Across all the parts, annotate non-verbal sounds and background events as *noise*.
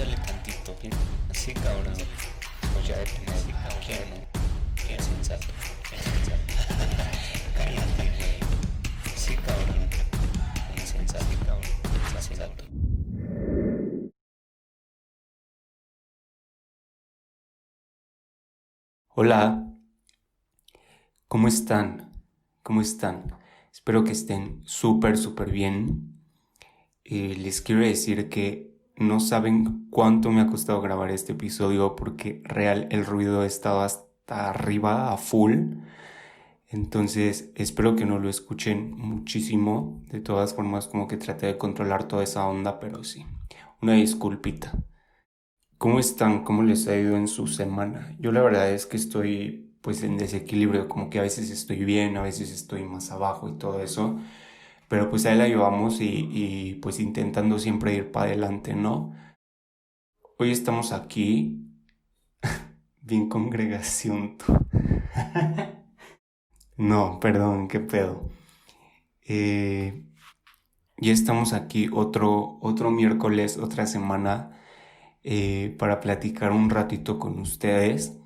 Échale tantito. Así, cabrón. Pues ya depende de quién, ¿no? Quién sensato. Quién sensato. *laughs* Cállate, güey. Sí, cabrón. Insensato, cabrón. Insensato. Hola, ¿cómo están? ¿Cómo están? Espero que estén súper, súper bien. Eh, les quiero decir que no saben cuánto me ha costado grabar este episodio porque real el ruido ha estado hasta arriba a full. Entonces espero que no lo escuchen muchísimo. De todas formas como que traté de controlar toda esa onda, pero sí. Una disculpita. ¿Cómo están? ¿Cómo les ha ido en su semana? Yo la verdad es que estoy pues en desequilibrio, como que a veces estoy bien, a veces estoy más abajo y todo eso. Pero pues ahí la llevamos y, y pues intentando siempre ir para adelante, ¿no? Hoy estamos aquí, *laughs* bien congregación. *laughs* no, perdón, qué pedo. Eh, ya estamos aquí otro, otro miércoles, otra semana eh, para platicar un ratito con ustedes.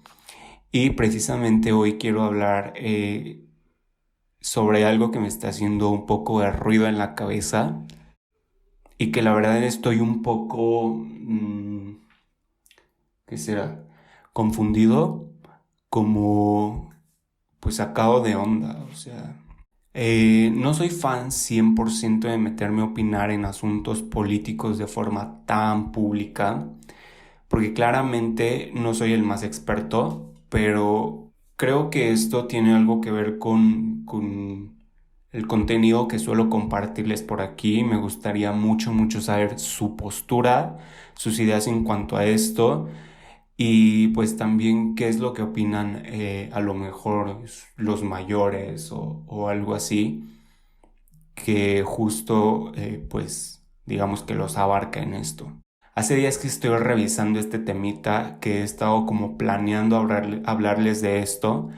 Y precisamente hoy quiero hablar eh, sobre algo que me está haciendo un poco de ruido en la cabeza y que la verdad estoy un poco, mm, ¿qué será? Confundido, como pues sacado de onda, o sea, eh, no soy fan 100% de meterme a opinar en asuntos políticos de forma tan pública, porque claramente no soy el más experto, pero creo que esto tiene algo que ver con, con el contenido que suelo compartirles por aquí. Me gustaría mucho, mucho saber su postura, sus ideas en cuanto a esto y pues también qué es lo que opinan eh, a lo mejor los mayores o, o algo así que justo eh, pues digamos que los abarca en esto. Hace días que estoy revisando este temita, que he estado como planeando hablarle- hablarles de esto,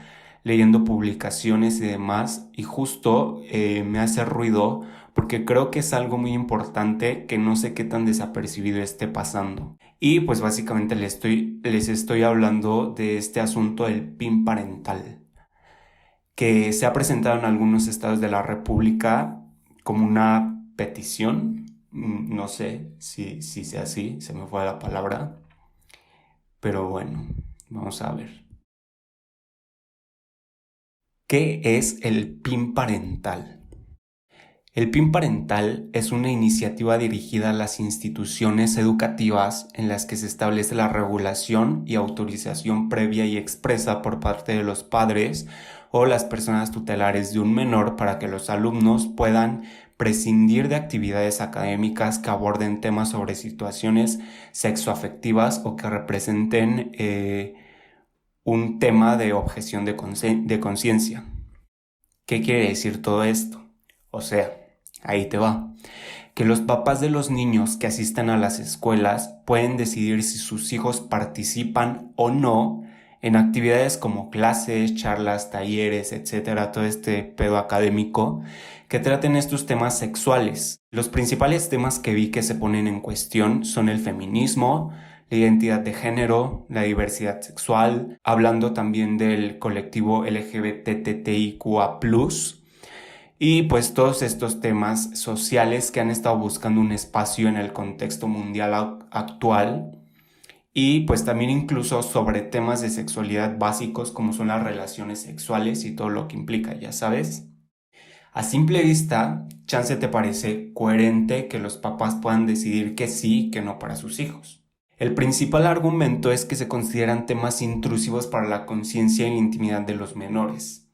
leyendo publicaciones y demás, y justo eh, me hace ruido porque creo que es algo muy importante que no sé qué tan desapercibido esté pasando. Y pues básicamente les estoy, les estoy hablando de este asunto del PIN parental, que se ha presentado en algunos estados de la República como una petición, no sé si, si sea así, se me fue la palabra, pero bueno, vamos a ver. ¿Qué es el PIN parental? El PIN parental es una iniciativa dirigida a las instituciones educativas en las que se establece la regulación y autorización previa y expresa por parte de los padres o las personas tutelares de un menor para que los alumnos puedan prescindir de actividades académicas que aborden temas sobre situaciones sexoafectivas o que representen eh, un tema de objeción de conciencia. ¿Qué quiere decir todo esto? O sea, ahí te va. Que los papás de los niños que asistan a las escuelas pueden decidir si sus hijos participan o no en actividades como clases, charlas, talleres, etcétera, todo este pedo académico que traten estos temas sexuales. Los principales temas que vi que se ponen en cuestión son el feminismo, la identidad de género, la diversidad sexual, hablando también del colectivo LGBTTIQA+, y pues todos estos temas sociales que han estado buscando un espacio en el contexto mundial actual y pues también incluso sobre temas de sexualidad básicos como son las relaciones sexuales y todo lo que implica, ya sabes. A simple vista, chance te parece coherente que los papás puedan decidir que sí y que no para sus hijos. El principal argumento es que se consideran temas intrusivos para la conciencia y la intimidad de los menores.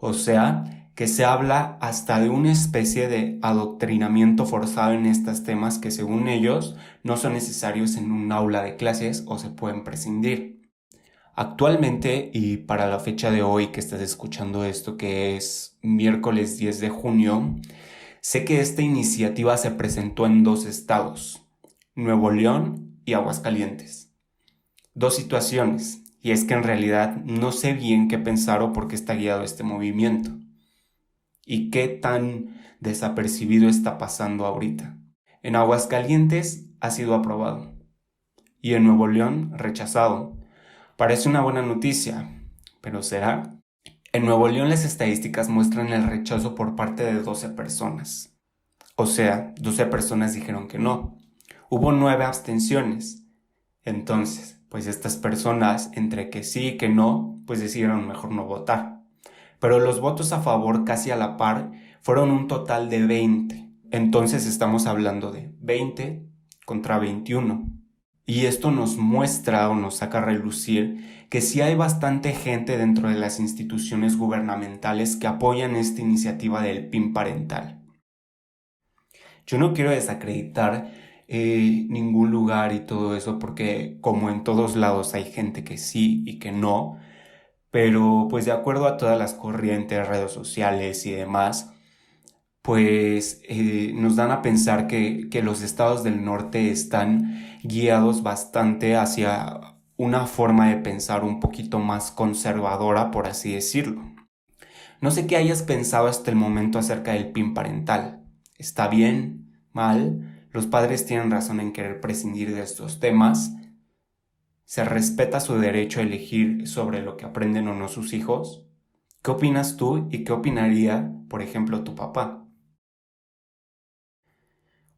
O sea, que se habla hasta de una especie de adoctrinamiento forzado en estos temas que según ellos no son necesarios en un aula de clases o se pueden prescindir. Actualmente y para la fecha de hoy que estás escuchando esto que es miércoles 10 de junio, sé que esta iniciativa se presentó en dos estados, Nuevo León y Aguascalientes. Dos situaciones, y es que en realidad no sé bien qué pensar o por qué está guiado este movimiento y qué tan desapercibido está pasando ahorita. En Aguascalientes ha sido aprobado. y en Nuevo León rechazado. Parece una buena noticia, pero ¿será? En Nuevo León las estadísticas muestran el rechazo por parte de 12 personas. O sea, 12 personas dijeron que no. Hubo 9 abstenciones. Entonces, pues estas personas, entre que sí y que no, pues decidieron mejor no votar. Pero los votos a favor casi a la par fueron un total de 20. Entonces estamos hablando de 20 contra 21. Y esto nos muestra o nos saca a relucir que sí hay bastante gente dentro de las instituciones gubernamentales que apoyan esta iniciativa del PIN parental. Yo no quiero desacreditar eh, ningún lugar y todo eso porque como en todos lados hay gente que sí y que no, pero pues de acuerdo a todas las corrientes, redes sociales y demás, pues eh, nos dan a pensar que, que los estados del norte están guiados bastante hacia una forma de pensar un poquito más conservadora, por así decirlo. No sé qué hayas pensado hasta el momento acerca del PIN parental. ¿Está bien? ¿Mal? ¿Los padres tienen razón en querer prescindir de estos temas? ¿Se respeta su derecho a elegir sobre lo que aprenden o no sus hijos? ¿Qué opinas tú y qué opinaría, por ejemplo, tu papá?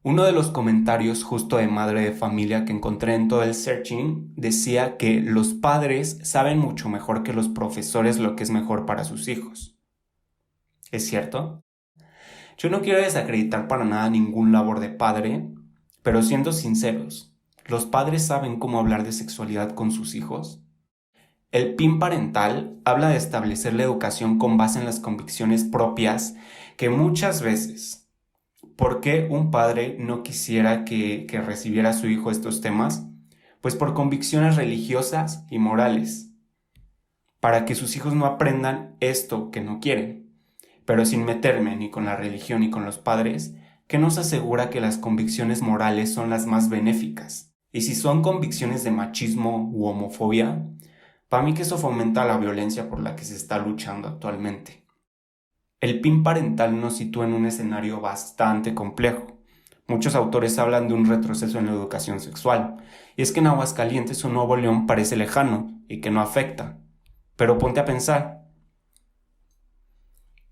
Uno de los comentarios justo de madre de familia que encontré en todo el searching decía que los padres saben mucho mejor que los profesores lo que es mejor para sus hijos. ¿Es cierto? Yo no quiero desacreditar para nada ningún labor de padre, pero siendo sinceros, ¿los padres saben cómo hablar de sexualidad con sus hijos? El PIN parental habla de establecer la educación con base en las convicciones propias que muchas veces ¿Por qué un padre no quisiera que, recibiera a su hijo estos temas? Pues por convicciones religiosas y morales, para que sus hijos no aprendan esto que no quieren. Pero sin meterme ni con la religión ni con los padres, ¿qué nos asegura que las convicciones morales son las más benéficas? Y si son convicciones de machismo u homofobia, para mí que eso fomenta la violencia por la que se está luchando actualmente. El PIN parental nos sitúa en un escenario bastante complejo. Muchos autores hablan de un retroceso en la educación sexual, y es que en Aguascalientes un Nuevo León parece lejano y que no afecta. Pero ponte a pensar,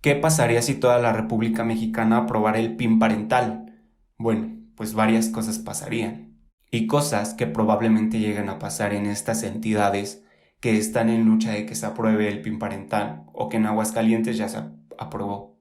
¿qué pasaría si toda la República Mexicana aprobara el PIN parental? Bueno, pues varias cosas pasarían. Y cosas que probablemente lleguen a pasar en estas entidades que están en lucha de que se apruebe el PIN parental o que en Aguascalientes ya se aprobó.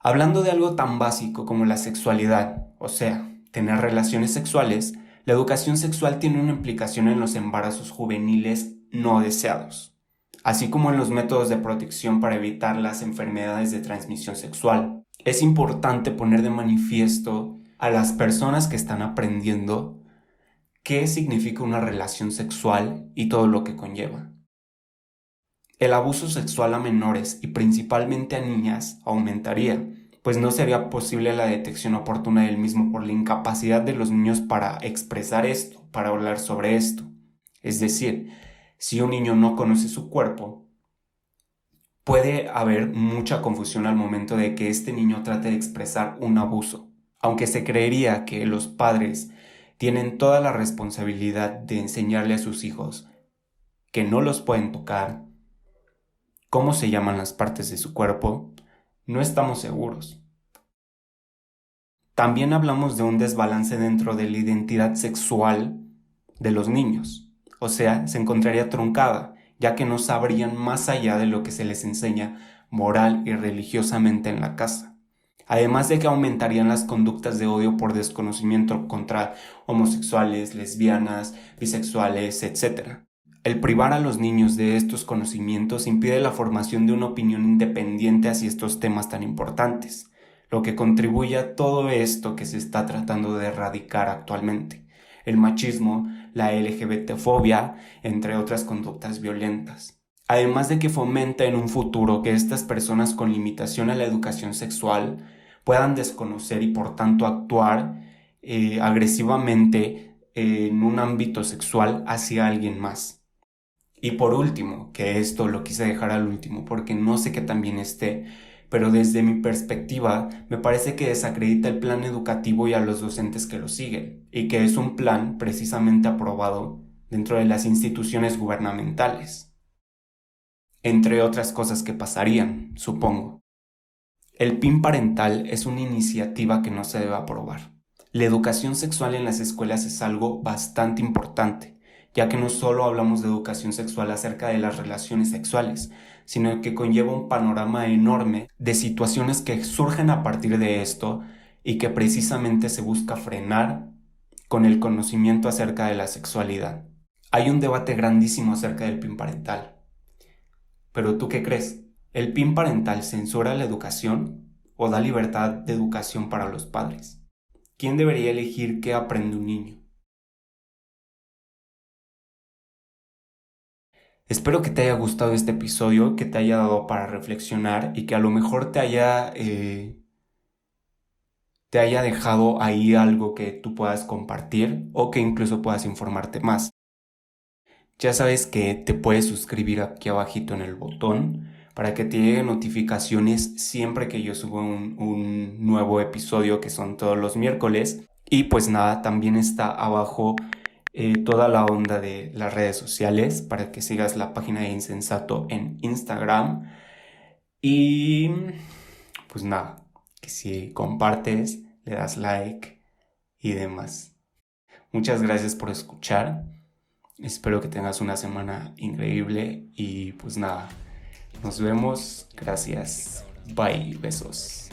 Hablando de algo tan básico como la sexualidad, o sea, tener relaciones sexuales, la educación sexual tiene una implicación en los embarazos juveniles no deseados, así como en los métodos de protección para evitar las enfermedades de transmisión sexual. Es importante poner de manifiesto a las personas que están aprendiendo qué significa una relación sexual y todo lo que conlleva. El abuso sexual a menores y principalmente a niñas aumentaría, pues no sería posible la detección oportuna del mismo por la incapacidad de los niños para expresar esto, para hablar sobre esto. Es decir, si un niño no conoce su cuerpo, puede haber mucha confusión al momento de que este niño trate de expresar un abuso. Aunque se creería que los padres tienen toda la responsabilidad de enseñarle a sus hijos que no los pueden tocar, cómo se llaman las partes de su cuerpo, no estamos seguros. También hablamos de un desbalance dentro de la identidad sexual de los niños, o sea, se encontraría truncada, ya que no sabrían más allá de lo que se les enseña moral y religiosamente en la casa. Además de que aumentarían las conductas de odio por desconocimiento contra homosexuales, lesbianas, bisexuales, etc. El privar a los niños de estos conocimientos impide la formación de una opinión independiente hacia estos temas tan importantes, lo que contribuye a todo esto que se está tratando de erradicar actualmente, el machismo, la LGBTfobia, entre otras conductas violentas. Además de que fomenta en un futuro que estas personas con limitación a la educación sexual puedan desconocer y por tanto actuar eh, agresivamente en un ámbito sexual hacia alguien más. Y por último, que esto lo quise dejar al último porque no sé que también esté, pero desde mi perspectiva me parece que desacredita el plan educativo y a los docentes que lo siguen, y que es un plan precisamente aprobado dentro de las instituciones gubernamentales. Entre otras cosas que pasarían, supongo. El PIN parental es una iniciativa que no se debe aprobar. La educación sexual en las escuelas es algo bastante importante, ya que no solo hablamos de educación sexual acerca de las relaciones sexuales, sino que conlleva un panorama enorme de situaciones que surgen a partir de esto y que precisamente se busca frenar con el conocimiento acerca de la sexualidad. Hay un debate grandísimo acerca del PIN parental. Pero tú qué crees? ¿El PIN parental censura la educación o da libertad de educación para los padres? ¿Quién debería elegir qué aprende un niño? Espero que te haya gustado este episodio, que te haya dado para reflexionar y que a lo mejor te haya, eh, te haya dejado ahí algo que tú puedas compartir o que incluso puedas informarte más. Ya sabes que te puedes suscribir aquí abajito en el botón para que te lleguen notificaciones siempre que yo subo un, un nuevo episodio que son todos los miércoles. Y pues nada, también está abajo eh, toda la onda de las redes sociales para que sigas la página de Insensato en Instagram. Y pues nada, que si compartes, le das like y demás. Muchas gracias por escuchar. Espero que tengas una semana increíble y pues nada, nos vemos. Gracias. Bye. Besos.